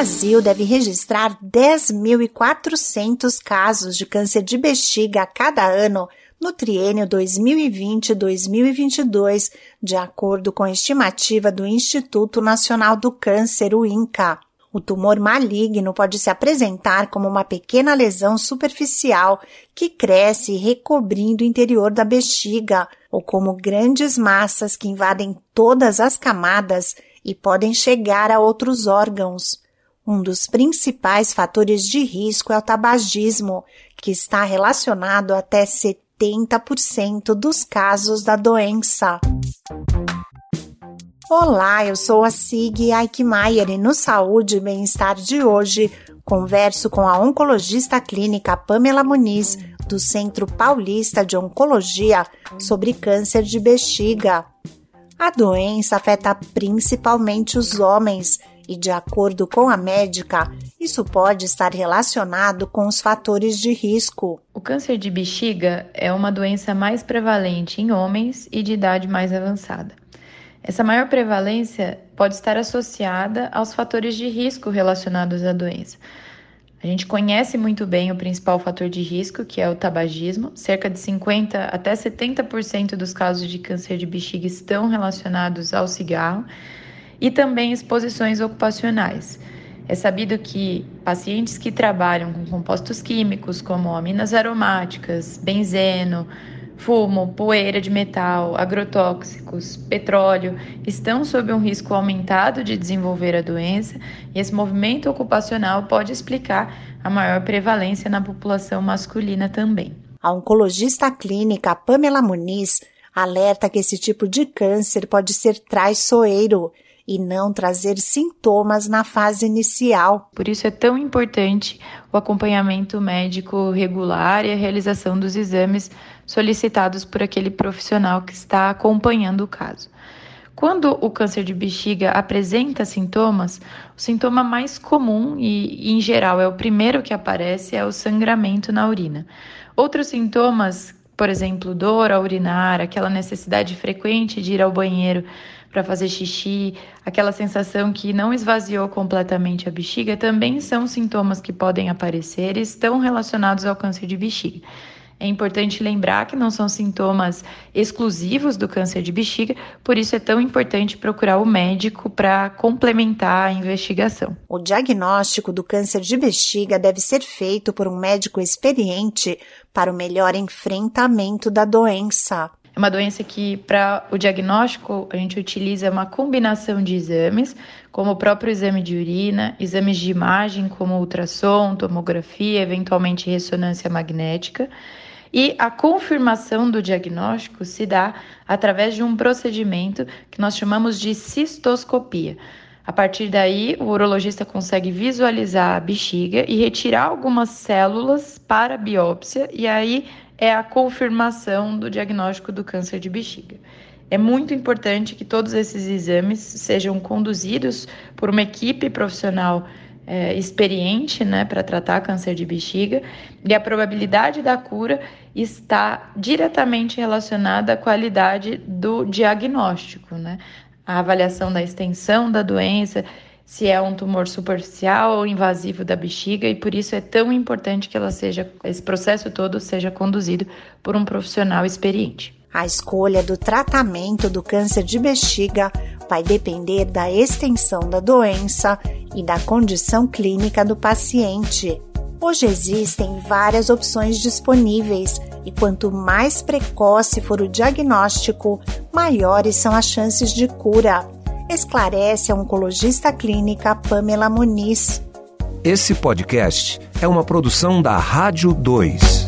Brasil deve registrar 10.400 casos de câncer de bexiga a cada ano no triênio 2020-2022, de acordo com a estimativa do Instituto Nacional do Câncer, o INCA. O tumor maligno pode se apresentar como uma pequena lesão superficial que cresce recobrindo o interior da bexiga, ou como grandes massas que invadem todas as camadas e podem chegar a outros órgãos. Um dos principais fatores de risco é o tabagismo, que está relacionado até 70% dos casos da doença. Olá, eu sou a Sig Eichmeier e no Saúde e Bem-Estar de hoje converso com a oncologista clínica Pamela Muniz, do Centro Paulista de Oncologia, sobre câncer de bexiga. A doença afeta principalmente os homens e, de acordo com a médica, isso pode estar relacionado com os fatores de risco. O câncer de bexiga é uma doença mais prevalente em homens e de idade mais avançada. Essa maior prevalência pode estar associada aos fatores de risco relacionados à doença. A gente conhece muito bem o principal fator de risco, que é o tabagismo. Cerca de 50 até 70% dos casos de câncer de bexiga estão relacionados ao cigarro e também exposições ocupacionais. É sabido que pacientes que trabalham com compostos químicos como aminas aromáticas, benzeno, fumo, poeira de metal, agrotóxicos, petróleo estão sob um risco aumentado de desenvolver a doença e esse movimento ocupacional pode explicar a maior prevalência na população masculina também. A oncologista clínica Pamela Muniz alerta que esse tipo de câncer pode ser traiçoeiro e não trazer sintomas na fase inicial. Por isso é tão importante o acompanhamento médico regular e a realização dos exames solicitados por aquele profissional que está acompanhando o caso. Quando o câncer de bexiga apresenta sintomas, o sintoma mais comum e, em geral, é o primeiro que aparece é o sangramento na urina. Outros sintomas, por exemplo, dor ao urinar, aquela necessidade frequente de ir ao banheiro para fazer xixi, aquela sensação que não esvaziou completamente a bexiga, também são sintomas que podem aparecer e estão relacionados ao câncer de bexiga. É importante lembrar que não são sintomas exclusivos do câncer de bexiga, por isso é tão importante procurar o médico para complementar a investigação. O diagnóstico do câncer de bexiga deve ser feito por um médico experiente para o melhor enfrentamento da doença. Uma doença que, para o diagnóstico, a gente utiliza uma combinação de exames, como o próprio exame de urina, exames de imagem, como ultrassom, tomografia, eventualmente ressonância magnética. E a confirmação do diagnóstico se dá através de um procedimento que nós chamamos de cistoscopia. A partir daí, o urologista consegue visualizar a bexiga e retirar algumas células para biópsia, e aí é a confirmação do diagnóstico do câncer de bexiga. É muito importante que todos esses exames sejam conduzidos por uma equipe profissional é, experiente né, para tratar câncer de bexiga e a probabilidade da cura está diretamente relacionada à qualidade do diagnóstico, né? A avaliação da extensão da doença, se é um tumor superficial ou invasivo da bexiga e por isso é tão importante que ela seja esse processo todo seja conduzido por um profissional experiente. A escolha do tratamento do câncer de bexiga vai depender da extensão da doença e da condição clínica do paciente. Hoje existem várias opções disponíveis e quanto mais precoce for o diagnóstico, maiores são as chances de cura esclarece a oncologista clínica Pamela Muniz. Esse podcast é uma produção da Rádio 2.